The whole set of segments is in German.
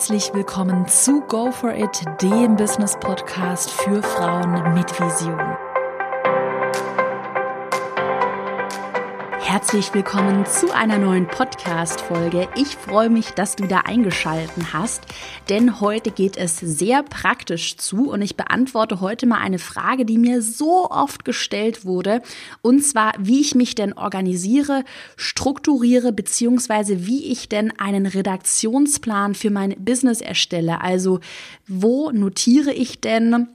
Herzlich willkommen zu Go For It, dem Business Podcast für Frauen mit Vision. Herzlich willkommen zu einer neuen Podcast-Folge. Ich freue mich, dass du da eingeschalten hast, denn heute geht es sehr praktisch zu und ich beantworte heute mal eine Frage, die mir so oft gestellt wurde und zwar, wie ich mich denn organisiere, strukturiere beziehungsweise wie ich denn einen Redaktionsplan für mein Business erstelle. Also, wo notiere ich denn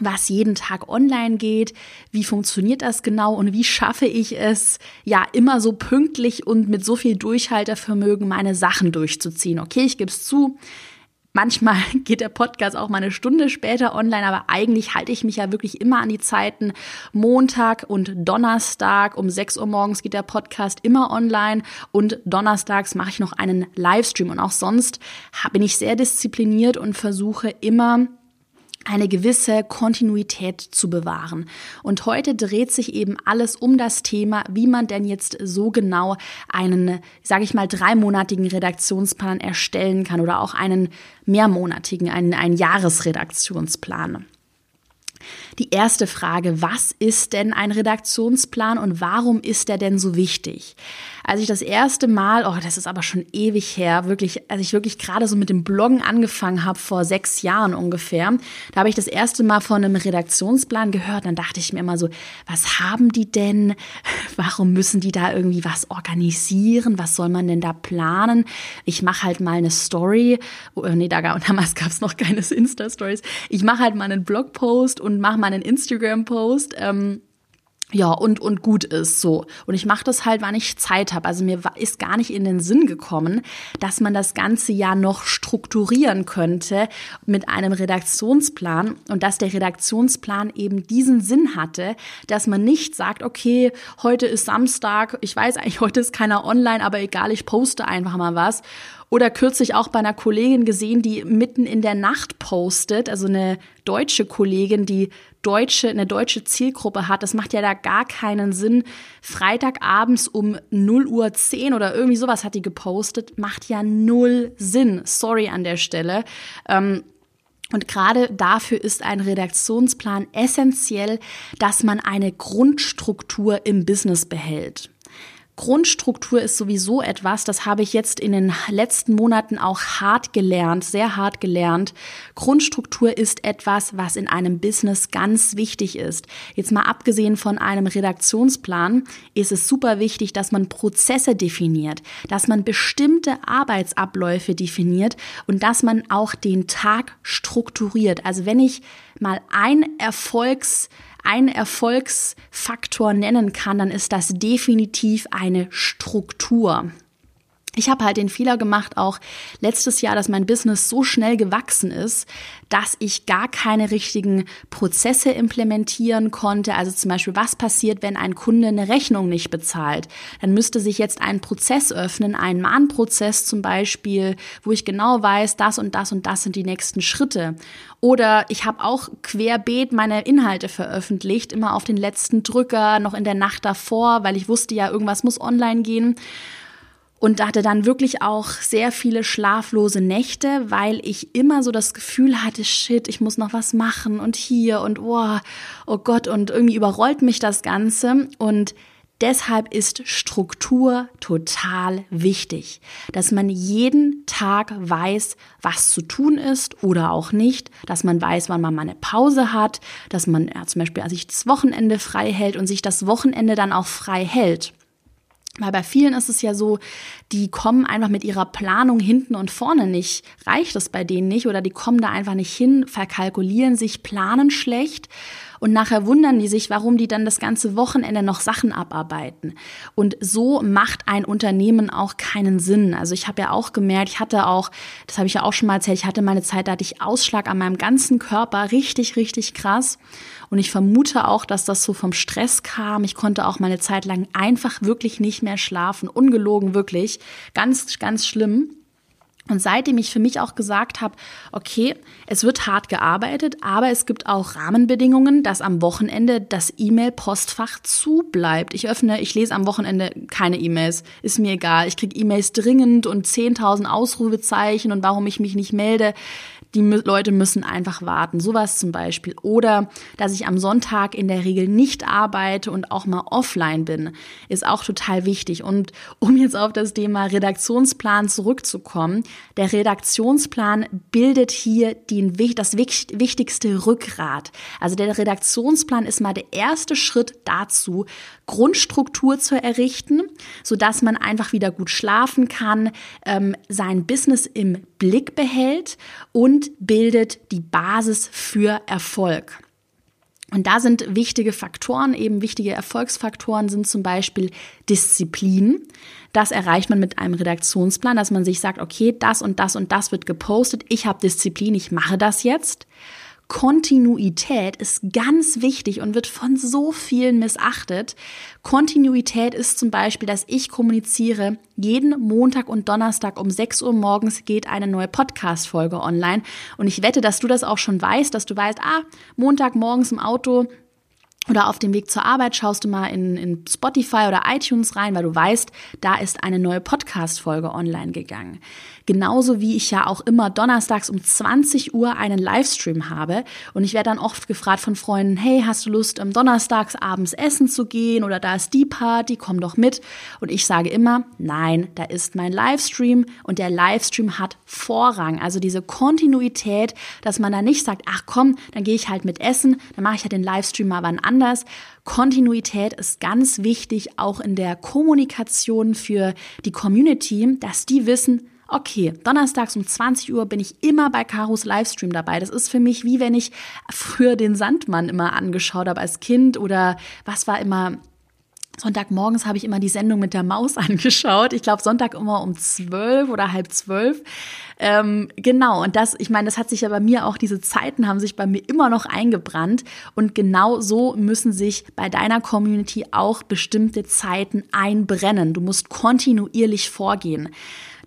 was jeden Tag online geht, wie funktioniert das genau und wie schaffe ich es, ja, immer so pünktlich und mit so viel Durchhaltevermögen meine Sachen durchzuziehen. Okay, ich gebe es zu, manchmal geht der Podcast auch mal eine Stunde später online, aber eigentlich halte ich mich ja wirklich immer an die Zeiten. Montag und Donnerstag um 6 Uhr morgens geht der Podcast immer online und donnerstags mache ich noch einen Livestream und auch sonst bin ich sehr diszipliniert und versuche immer eine gewisse Kontinuität zu bewahren. Und heute dreht sich eben alles um das Thema, wie man denn jetzt so genau einen, sage ich mal, dreimonatigen Redaktionsplan erstellen kann oder auch einen mehrmonatigen, einen, einen Jahresredaktionsplan. Die erste Frage, was ist denn ein Redaktionsplan und warum ist der denn so wichtig? Als ich das erste Mal, oh, das ist aber schon ewig her, wirklich, als ich wirklich gerade so mit dem Bloggen angefangen habe, vor sechs Jahren ungefähr, da habe ich das erste Mal von einem Redaktionsplan gehört. Dann dachte ich mir immer so, was haben die denn? Warum müssen die da irgendwie was organisieren? Was soll man denn da planen? Ich mache halt mal eine Story. Oh, nee, da damals gab es noch keine Insta-Stories. Ich mache halt mal einen Blogpost und mache mal einen Instagram-Post. Ähm, ja, und, und gut ist so. Und ich mache das halt, wann ich Zeit habe. Also mir ist gar nicht in den Sinn gekommen, dass man das ganze Jahr noch strukturieren könnte mit einem Redaktionsplan und dass der Redaktionsplan eben diesen Sinn hatte, dass man nicht sagt, okay, heute ist Samstag, ich weiß eigentlich, heute ist keiner online, aber egal, ich poste einfach mal was. Oder kürzlich auch bei einer Kollegin gesehen, die mitten in der Nacht postet, also eine deutsche Kollegin, die deutsche, eine deutsche Zielgruppe hat. Das macht ja da gar keinen Sinn. Freitagabends um 0 Uhr 10 oder irgendwie sowas hat die gepostet. Macht ja null Sinn. Sorry an der Stelle. Ähm, und gerade dafür ist ein Redaktionsplan essentiell, dass man eine Grundstruktur im Business behält. Grundstruktur ist sowieso etwas, das habe ich jetzt in den letzten Monaten auch hart gelernt, sehr hart gelernt. Grundstruktur ist etwas, was in einem Business ganz wichtig ist. Jetzt mal abgesehen von einem Redaktionsplan ist es super wichtig, dass man Prozesse definiert, dass man bestimmte Arbeitsabläufe definiert und dass man auch den Tag strukturiert. Also wenn ich mal ein Erfolgs einen Erfolgsfaktor nennen kann, dann ist das definitiv eine Struktur. Ich habe halt den Fehler gemacht, auch letztes Jahr, dass mein Business so schnell gewachsen ist, dass ich gar keine richtigen Prozesse implementieren konnte. Also zum Beispiel, was passiert, wenn ein Kunde eine Rechnung nicht bezahlt? Dann müsste sich jetzt ein Prozess öffnen, ein Mahnprozess zum Beispiel, wo ich genau weiß, das und das und das sind die nächsten Schritte. Oder ich habe auch querbeet meine Inhalte veröffentlicht, immer auf den letzten Drücker, noch in der Nacht davor, weil ich wusste ja, irgendwas muss online gehen und hatte dann wirklich auch sehr viele schlaflose Nächte, weil ich immer so das Gefühl hatte, shit, ich muss noch was machen und hier und oh, oh Gott und irgendwie überrollt mich das Ganze und Deshalb ist Struktur total wichtig, dass man jeden Tag weiß, was zu tun ist oder auch nicht, dass man weiß, wann man mal eine Pause hat, dass man ja, zum Beispiel sich das Wochenende frei hält und sich das Wochenende dann auch frei hält. Weil bei vielen ist es ja so, die kommen einfach mit ihrer Planung hinten und vorne nicht, reicht es bei denen nicht oder die kommen da einfach nicht hin, verkalkulieren sich, planen schlecht und nachher wundern die sich, warum die dann das ganze Wochenende noch Sachen abarbeiten. Und so macht ein Unternehmen auch keinen Sinn. Also ich habe ja auch gemerkt, ich hatte auch, das habe ich ja auch schon mal erzählt, ich hatte meine Zeit, da hatte ich Ausschlag an meinem ganzen Körper, richtig, richtig krass. Und ich vermute auch, dass das so vom Stress kam. Ich konnte auch meine Zeit lang einfach wirklich nicht mehr schlafen. Ungelogen wirklich. Ganz, ganz schlimm. Und seitdem ich für mich auch gesagt habe, okay, es wird hart gearbeitet, aber es gibt auch Rahmenbedingungen, dass am Wochenende das E-Mail-Postfach zu bleibt. Ich öffne, ich lese am Wochenende keine E-Mails, ist mir egal. Ich kriege E-Mails dringend und 10.000 Ausrufezeichen und warum ich mich nicht melde die Leute müssen einfach warten. Sowas zum Beispiel. Oder dass ich am Sonntag in der Regel nicht arbeite und auch mal offline bin, ist auch total wichtig. Und um jetzt auf das Thema Redaktionsplan zurückzukommen, der Redaktionsplan bildet hier den, das wichtigste Rückgrat. Also der Redaktionsplan ist mal der erste Schritt dazu, Grundstruktur zu errichten, sodass man einfach wieder gut schlafen kann, ähm, sein Business im Blick behält und bildet die Basis für Erfolg. Und da sind wichtige Faktoren, eben wichtige Erfolgsfaktoren sind zum Beispiel Disziplin. Das erreicht man mit einem Redaktionsplan, dass man sich sagt, okay, das und das und das wird gepostet, ich habe Disziplin, ich mache das jetzt. Kontinuität ist ganz wichtig und wird von so vielen missachtet. Kontinuität ist zum Beispiel, dass ich kommuniziere, jeden Montag und Donnerstag um 6 Uhr morgens geht eine neue Podcast-Folge online. Und ich wette, dass du das auch schon weißt, dass du weißt, ah, Montag morgens im Auto oder auf dem Weg zur Arbeit schaust du mal in, in Spotify oder iTunes rein, weil du weißt, da ist eine neue Podcast-Folge online gegangen. Genauso wie ich ja auch immer donnerstags um 20 Uhr einen Livestream habe. Und ich werde dann oft gefragt von Freunden, hey, hast du Lust, um donnerstags abends essen zu gehen? Oder da ist die Party, komm doch mit. Und ich sage immer, nein, da ist mein Livestream und der Livestream hat Vorrang. Also diese Kontinuität, dass man da nicht sagt, ach komm, dann gehe ich halt mit essen, dann mache ich halt den Livestream mal wann anders. Kontinuität ist ganz wichtig, auch in der Kommunikation für die Community, dass die wissen, okay, donnerstags um 20 Uhr bin ich immer bei Karos Livestream dabei. Das ist für mich wie wenn ich früher den Sandmann immer angeschaut habe als Kind oder was war immer Sonntagmorgens habe ich immer die Sendung mit der Maus angeschaut. Ich glaube, Sonntag immer um zwölf oder halb zwölf. Ähm, genau, und das, ich meine, das hat sich ja bei mir auch, diese Zeiten haben sich bei mir immer noch eingebrannt. Und genau so müssen sich bei deiner Community auch bestimmte Zeiten einbrennen. Du musst kontinuierlich vorgehen.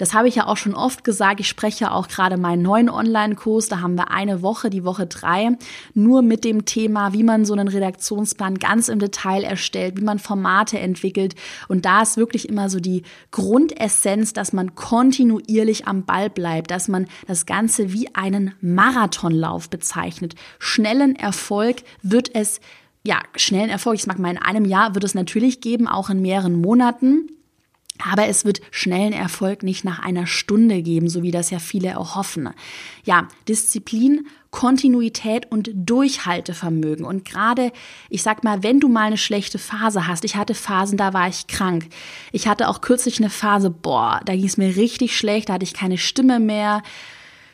Das habe ich ja auch schon oft gesagt. Ich spreche auch gerade meinen neuen Online-Kurs. Da haben wir eine Woche, die Woche drei, nur mit dem Thema, wie man so einen Redaktionsplan ganz im Detail erstellt, wie man Formate entwickelt. Und da ist wirklich immer so die Grundessenz, dass man kontinuierlich am Ball bleibt, dass man das Ganze wie einen Marathonlauf bezeichnet. Schnellen Erfolg wird es ja, schnellen Erfolg, ich sag mal, in einem Jahr wird es natürlich geben, auch in mehreren Monaten. Aber es wird schnellen Erfolg nicht nach einer Stunde geben, so wie das ja viele erhoffen. Ja, Disziplin, Kontinuität und Durchhaltevermögen. Und gerade, ich sag mal, wenn du mal eine schlechte Phase hast, ich hatte Phasen, da war ich krank. Ich hatte auch kürzlich eine Phase, boah, da ging es mir richtig schlecht, da hatte ich keine Stimme mehr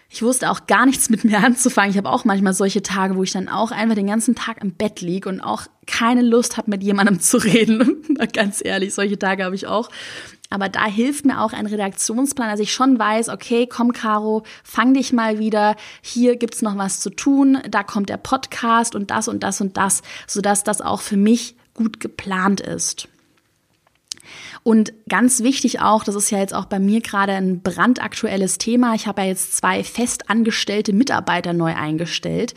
ich wusste auch gar nichts mit mir anzufangen. Ich habe auch manchmal solche Tage, wo ich dann auch einfach den ganzen Tag im Bett lieg und auch keine Lust habe, mit jemandem zu reden. Ganz ehrlich, solche Tage habe ich auch. Aber da hilft mir auch ein Redaktionsplan, dass ich schon weiß, okay, komm, Caro, fang dich mal wieder. Hier gibt's noch was zu tun. Da kommt der Podcast und das und das und das, sodass das auch für mich gut geplant ist. Und ganz wichtig auch, das ist ja jetzt auch bei mir gerade ein brandaktuelles Thema. Ich habe ja jetzt zwei festangestellte Mitarbeiter neu eingestellt.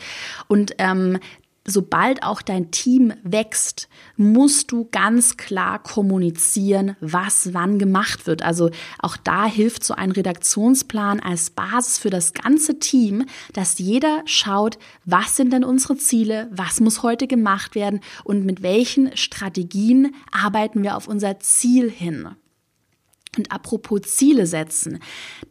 Und ähm, sobald auch dein Team wächst, musst du ganz klar kommunizieren, was wann gemacht wird. Also auch da hilft so ein Redaktionsplan als Basis für das ganze Team, dass jeder schaut, was sind denn unsere Ziele, was muss heute gemacht werden und mit welchen Strategien arbeiten wir auf unser Ziel hin. Und apropos Ziele setzen,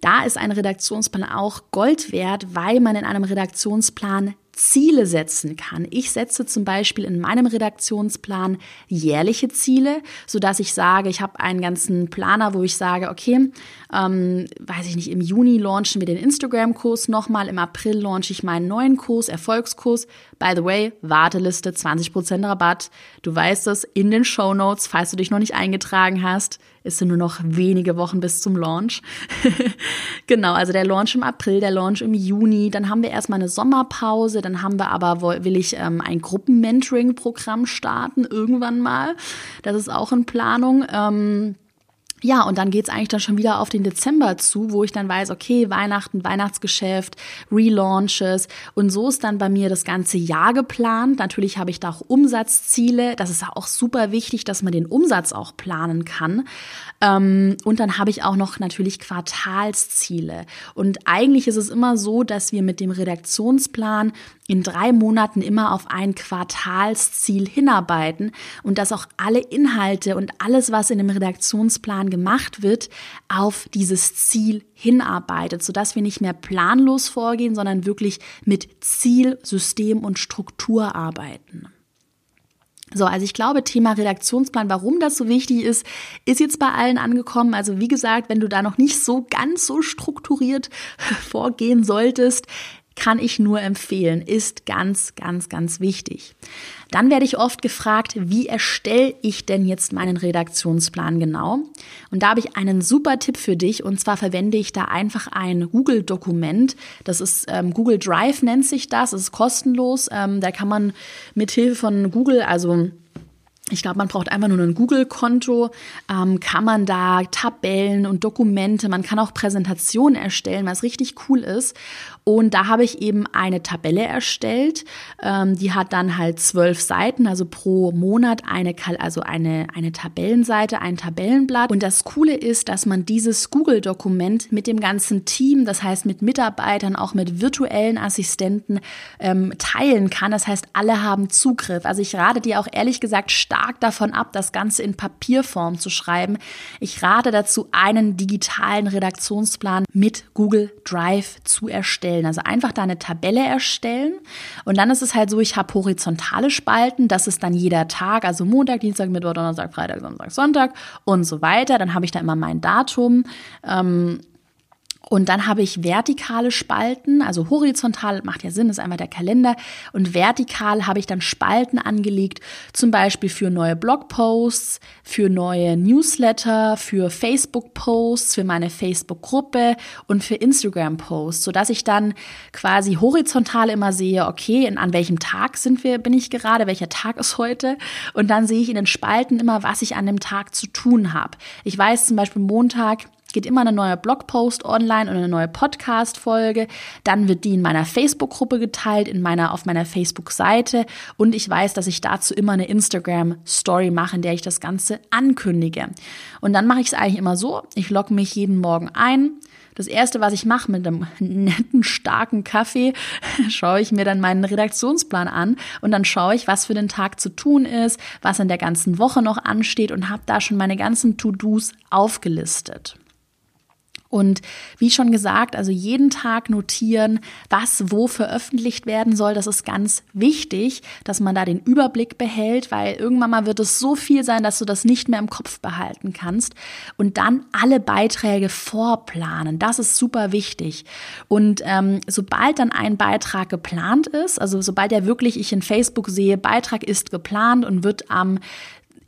da ist ein Redaktionsplan auch Gold wert, weil man in einem Redaktionsplan Ziele setzen kann. Ich setze zum Beispiel in meinem Redaktionsplan jährliche Ziele, so dass ich sage, ich habe einen ganzen Planer, wo ich sage, okay, ähm, weiß ich nicht, im Juni launchen wir den Instagram-Kurs nochmal, im April launche ich meinen neuen Kurs, Erfolgskurs. By the way, Warteliste, 20% Rabatt. Du weißt es in den Show Notes, falls du dich noch nicht eingetragen hast. Es sind nur noch wenige Wochen bis zum Launch. genau, also der Launch im April, der Launch im Juni. Dann haben wir erstmal eine Sommerpause. Dann haben wir aber, will ich ähm, ein Gruppenmentoring-Programm starten irgendwann mal. Das ist auch in Planung. Ähm, ja, und dann geht's eigentlich dann schon wieder auf den Dezember zu, wo ich dann weiß, okay, Weihnachten, Weihnachtsgeschäft, Relaunches. Und so ist dann bei mir das ganze Jahr geplant. Natürlich habe ich da auch Umsatzziele. Das ist auch super wichtig, dass man den Umsatz auch planen kann. Ähm, und dann habe ich auch noch natürlich Quartalsziele. Und eigentlich ist es immer so, dass wir mit dem Redaktionsplan in drei Monaten immer auf ein Quartalsziel hinarbeiten und dass auch alle Inhalte und alles, was in dem Redaktionsplan gemacht wird, auf dieses Ziel hinarbeitet, sodass wir nicht mehr planlos vorgehen, sondern wirklich mit Ziel, System und Struktur arbeiten. So, also ich glaube, Thema Redaktionsplan, warum das so wichtig ist, ist jetzt bei allen angekommen. Also wie gesagt, wenn du da noch nicht so ganz so strukturiert vorgehen solltest, kann ich nur empfehlen, ist ganz, ganz, ganz wichtig. Dann werde ich oft gefragt, wie erstelle ich denn jetzt meinen Redaktionsplan genau? Und da habe ich einen super Tipp für dich und zwar verwende ich da einfach ein Google-Dokument. Das ist ähm, Google Drive nennt sich das, das ist kostenlos. Ähm, da kann man mit Hilfe von Google, also ich glaube, man braucht einfach nur ein Google-Konto, ähm, kann man da Tabellen und Dokumente, man kann auch Präsentationen erstellen, was richtig cool ist. Und da habe ich eben eine Tabelle erstellt, ähm, die hat dann halt zwölf Seiten, also pro Monat eine, also eine, eine Tabellenseite, ein Tabellenblatt. Und das Coole ist, dass man dieses Google-Dokument mit dem ganzen Team, das heißt mit Mitarbeitern, auch mit virtuellen Assistenten ähm, teilen kann. Das heißt, alle haben Zugriff. Also ich rate dir auch ehrlich gesagt stark davon ab, das Ganze in Papierform zu schreiben. Ich rate dazu, einen digitalen Redaktionsplan mit Google Drive zu erstellen. Also einfach da eine Tabelle erstellen. Und dann ist es halt so, ich habe horizontale Spalten. Das ist dann jeder Tag, also Montag, Dienstag, Mittwoch, Donnerstag, Freitag, Samstag, Sonntag und so weiter. Dann habe ich da immer mein Datum. Ähm, und dann habe ich vertikale Spalten, also horizontal macht ja Sinn, ist einmal der Kalender. Und vertikal habe ich dann Spalten angelegt, zum Beispiel für neue Blogposts, für neue Newsletter, für Facebook-Posts, für meine Facebook-Gruppe und für Instagram-Posts, sodass ich dann quasi horizontal immer sehe, okay, an welchem Tag sind wir, bin ich gerade, welcher Tag ist heute? Und dann sehe ich in den Spalten immer, was ich an dem Tag zu tun habe. Ich weiß zum Beispiel Montag, geht immer eine neue Blogpost online und eine neue Podcast-Folge. Dann wird die in meiner Facebook-Gruppe geteilt, in meiner, auf meiner Facebook-Seite. Und ich weiß, dass ich dazu immer eine Instagram-Story mache, in der ich das Ganze ankündige. Und dann mache ich es eigentlich immer so. Ich logge mich jeden Morgen ein. Das erste, was ich mache mit einem netten, starken Kaffee, schaue ich mir dann meinen Redaktionsplan an und dann schaue ich, was für den Tag zu tun ist, was in der ganzen Woche noch ansteht und habe da schon meine ganzen To-Dos aufgelistet. Und wie schon gesagt, also jeden Tag notieren, was wo veröffentlicht werden soll. Das ist ganz wichtig, dass man da den Überblick behält, weil irgendwann mal wird es so viel sein, dass du das nicht mehr im Kopf behalten kannst. Und dann alle Beiträge vorplanen. Das ist super wichtig. Und ähm, sobald dann ein Beitrag geplant ist, also sobald er wirklich ich in Facebook sehe, Beitrag ist geplant und wird am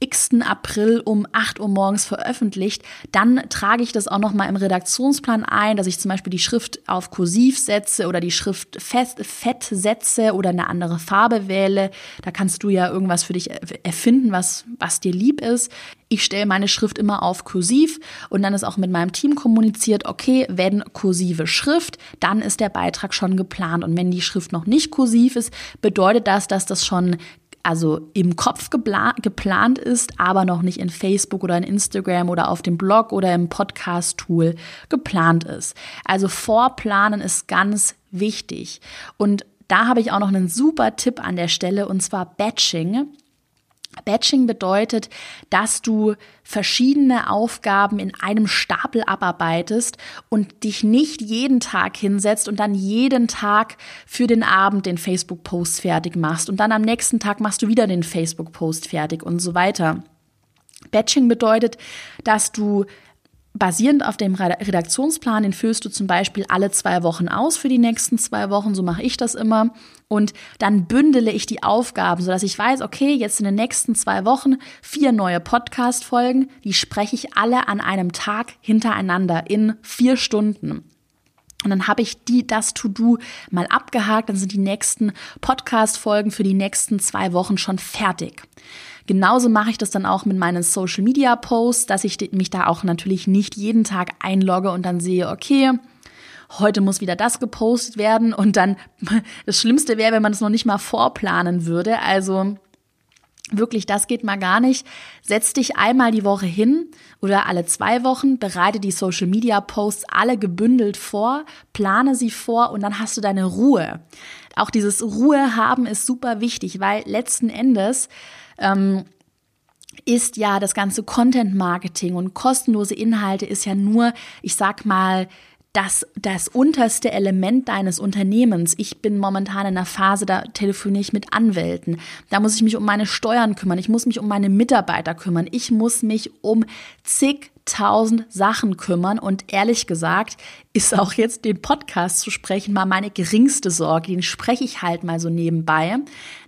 x. April um 8 Uhr morgens veröffentlicht, dann trage ich das auch noch mal im Redaktionsplan ein, dass ich zum Beispiel die Schrift auf Kursiv setze oder die Schrift fest, fett setze oder eine andere Farbe wähle. Da kannst du ja irgendwas für dich erfinden, was, was dir lieb ist. Ich stelle meine Schrift immer auf Kursiv und dann ist auch mit meinem Team kommuniziert, okay, wenn kursive Schrift, dann ist der Beitrag schon geplant. Und wenn die Schrift noch nicht kursiv ist, bedeutet das, dass das schon also im Kopf geplant ist, aber noch nicht in Facebook oder in Instagram oder auf dem Blog oder im Podcast-Tool geplant ist. Also vorplanen ist ganz wichtig. Und da habe ich auch noch einen super Tipp an der Stelle und zwar Batching. Batching bedeutet, dass du verschiedene Aufgaben in einem Stapel abarbeitest und dich nicht jeden Tag hinsetzt und dann jeden Tag für den Abend den Facebook-Post fertig machst und dann am nächsten Tag machst du wieder den Facebook-Post fertig und so weiter. Batching bedeutet, dass du basierend auf dem Redaktionsplan, den füllst du zum Beispiel alle zwei Wochen aus für die nächsten zwei Wochen, so mache ich das immer. Und dann bündele ich die Aufgaben, sodass ich weiß, okay, jetzt in den nächsten zwei Wochen vier neue Podcast-Folgen, die spreche ich alle an einem Tag hintereinander in vier Stunden. Und dann habe ich die, das To-Do mal abgehakt, dann sind die nächsten Podcast-Folgen für die nächsten zwei Wochen schon fertig. Genauso mache ich das dann auch mit meinen Social Media Posts, dass ich mich da auch natürlich nicht jeden Tag einlogge und dann sehe, okay, heute muss wieder das gepostet werden und dann das Schlimmste wäre, wenn man es noch nicht mal vorplanen würde. Also Wirklich, das geht mal gar nicht. Setz dich einmal die Woche hin oder alle zwei Wochen, bereite die Social Media Posts alle gebündelt vor, plane sie vor und dann hast du deine Ruhe. Auch dieses Ruhe haben ist super wichtig, weil letzten Endes ähm, ist ja das ganze Content Marketing und kostenlose Inhalte ist ja nur, ich sag mal, das, das unterste Element deines Unternehmens. Ich bin momentan in einer Phase, da telefoniere ich mit Anwälten. Da muss ich mich um meine Steuern kümmern. Ich muss mich um meine Mitarbeiter kümmern. Ich muss mich um zigtausend Sachen kümmern. Und ehrlich gesagt, ist auch jetzt den Podcast zu sprechen mal meine geringste Sorge. Den spreche ich halt mal so nebenbei.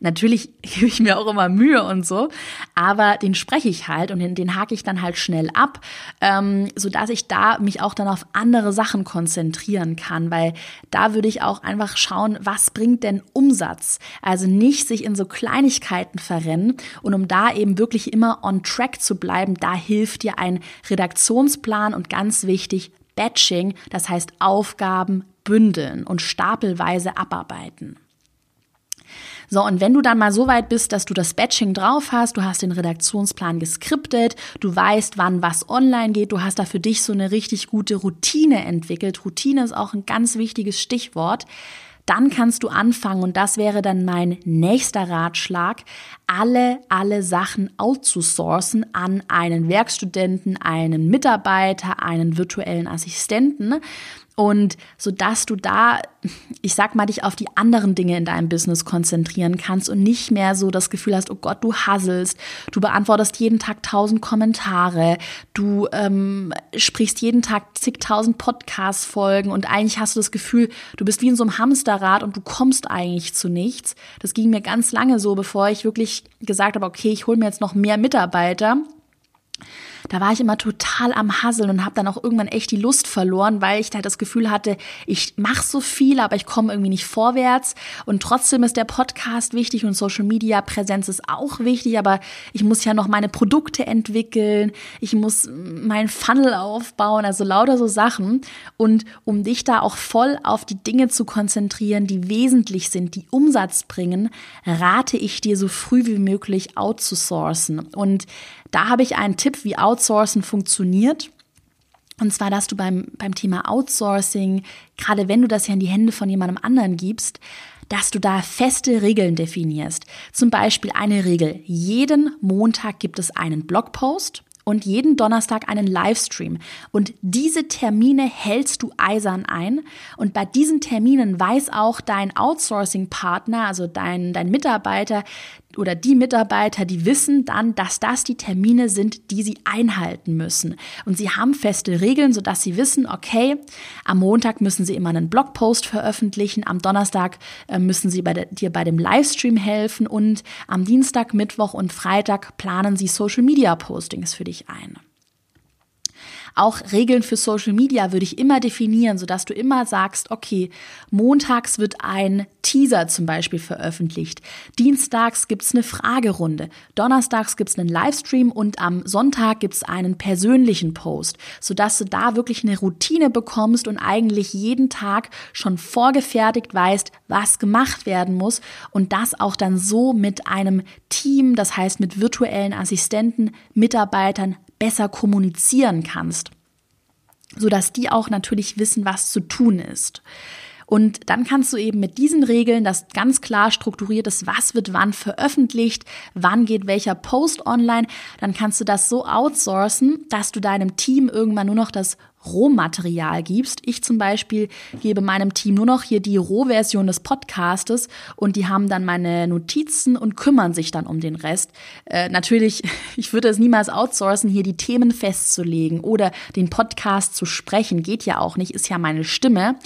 Natürlich gebe ich mir auch immer Mühe und so, aber den spreche ich halt und den, den hake ich dann halt schnell ab, ähm, so dass ich da mich auch dann auf andere Sachen konzentrieren kann, weil da würde ich auch einfach schauen, was bringt denn Umsatz? Also nicht sich in so Kleinigkeiten verrennen und um da eben wirklich immer on track zu bleiben, da hilft dir ein Redaktionsplan und ganz wichtig Batching, das heißt Aufgaben bündeln und stapelweise abarbeiten. So, und wenn du dann mal so weit bist, dass du das Batching drauf hast, du hast den Redaktionsplan geskriptet, du weißt, wann was online geht, du hast da für dich so eine richtig gute Routine entwickelt. Routine ist auch ein ganz wichtiges Stichwort dann kannst du anfangen und das wäre dann mein nächster Ratschlag, alle, alle Sachen outzusourcen an einen Werkstudenten, einen Mitarbeiter, einen virtuellen Assistenten und so dass du da, ich sag mal, dich auf die anderen Dinge in deinem Business konzentrieren kannst und nicht mehr so das Gefühl hast, oh Gott, du hasselst, du beantwortest jeden Tag tausend Kommentare, du ähm, sprichst jeden Tag zigtausend Podcast-Folgen und eigentlich hast du das Gefühl, du bist wie in so einem Hamsterrad und du kommst eigentlich zu nichts. Das ging mir ganz lange so, bevor ich wirklich gesagt habe, okay, ich hole mir jetzt noch mehr Mitarbeiter da war ich immer total am Hasseln und habe dann auch irgendwann echt die Lust verloren, weil ich da das Gefühl hatte, ich mache so viel, aber ich komme irgendwie nicht vorwärts. Und trotzdem ist der Podcast wichtig und Social Media Präsenz ist auch wichtig, aber ich muss ja noch meine Produkte entwickeln, ich muss meinen Funnel aufbauen, also lauter so Sachen. Und um dich da auch voll auf die Dinge zu konzentrieren, die wesentlich sind, die Umsatz bringen, rate ich dir so früh wie möglich outzusourcen. Und da habe ich einen Tipp, wie Outsourcen funktioniert. Und zwar, dass du beim, beim Thema Outsourcing, gerade wenn du das ja in die Hände von jemandem anderen gibst, dass du da feste Regeln definierst. Zum Beispiel eine Regel. Jeden Montag gibt es einen Blogpost und jeden Donnerstag einen Livestream. Und diese Termine hältst du eisern ein. Und bei diesen Terminen weiß auch dein Outsourcing-Partner, also dein, dein Mitarbeiter, oder die Mitarbeiter, die wissen dann, dass das die Termine sind, die sie einhalten müssen. Und sie haben feste Regeln, sodass sie wissen, okay, am Montag müssen sie immer einen Blogpost veröffentlichen, am Donnerstag äh, müssen sie bei der, dir bei dem Livestream helfen und am Dienstag, Mittwoch und Freitag planen sie Social Media Postings für dich ein. Auch Regeln für Social Media würde ich immer definieren, sodass du immer sagst, okay, montags wird ein Teaser zum Beispiel veröffentlicht, dienstags gibt's eine Fragerunde, donnerstags gibt's einen Livestream und am Sonntag gibt's einen persönlichen Post, sodass du da wirklich eine Routine bekommst und eigentlich jeden Tag schon vorgefertigt weißt, was gemacht werden muss und das auch dann so mit einem Team, das heißt mit virtuellen Assistenten, Mitarbeitern besser kommunizieren kannst, sodass die auch natürlich wissen, was zu tun ist. Und dann kannst du eben mit diesen Regeln, das ganz klar strukturiert ist, was wird wann veröffentlicht, wann geht welcher Post online, dann kannst du das so outsourcen, dass du deinem Team irgendwann nur noch das Rohmaterial gibst. Ich zum Beispiel gebe meinem Team nur noch hier die Rohversion des Podcastes und die haben dann meine Notizen und kümmern sich dann um den Rest. Äh, natürlich, ich würde es niemals outsourcen, hier die Themen festzulegen oder den Podcast zu sprechen. Geht ja auch nicht, ist ja meine Stimme.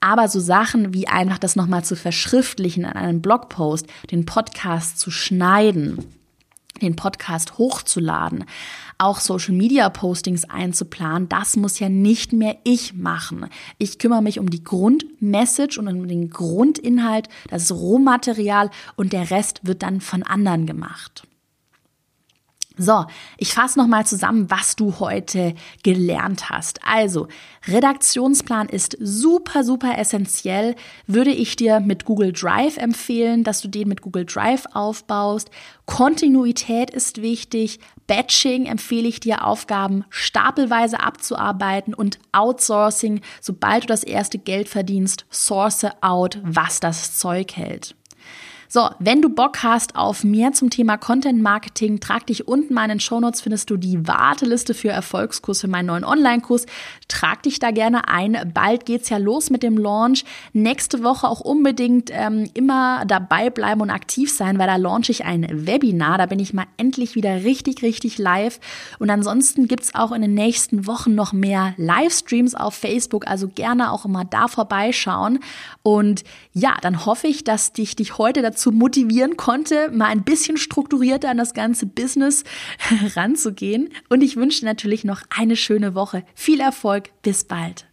Aber so Sachen wie einfach das nochmal zu verschriftlichen an einem Blogpost, den Podcast zu schneiden, den Podcast hochzuladen, auch Social Media Postings einzuplanen, das muss ja nicht mehr ich machen. Ich kümmere mich um die Grundmessage und um den Grundinhalt, das Rohmaterial und der Rest wird dann von anderen gemacht. So, ich fasse nochmal zusammen, was du heute gelernt hast. Also, Redaktionsplan ist super, super essentiell. Würde ich dir mit Google Drive empfehlen, dass du den mit Google Drive aufbaust. Kontinuität ist wichtig. Batching empfehle ich dir, Aufgaben stapelweise abzuarbeiten und Outsourcing, sobald du das erste Geld verdienst, source out, was das Zeug hält. So, wenn du Bock hast auf mehr zum Thema Content Marketing, trag dich unten mal in den Shownotes, findest du die Warteliste für Erfolgskurs für meinen neuen Online-Kurs. Trag dich da gerne ein. Bald geht's ja los mit dem Launch. Nächste Woche auch unbedingt ähm, immer dabei bleiben und aktiv sein, weil da launche ich ein Webinar. Da bin ich mal endlich wieder richtig, richtig live. Und ansonsten gibt's auch in den nächsten Wochen noch mehr Livestreams auf Facebook. Also gerne auch immer da vorbeischauen. Und ja, dann hoffe ich, dass dich, dich heute dazu dazu motivieren konnte, mal ein bisschen strukturierter an das ganze Business ranzugehen. Und ich wünsche natürlich noch eine schöne Woche. Viel Erfolg. Bis bald.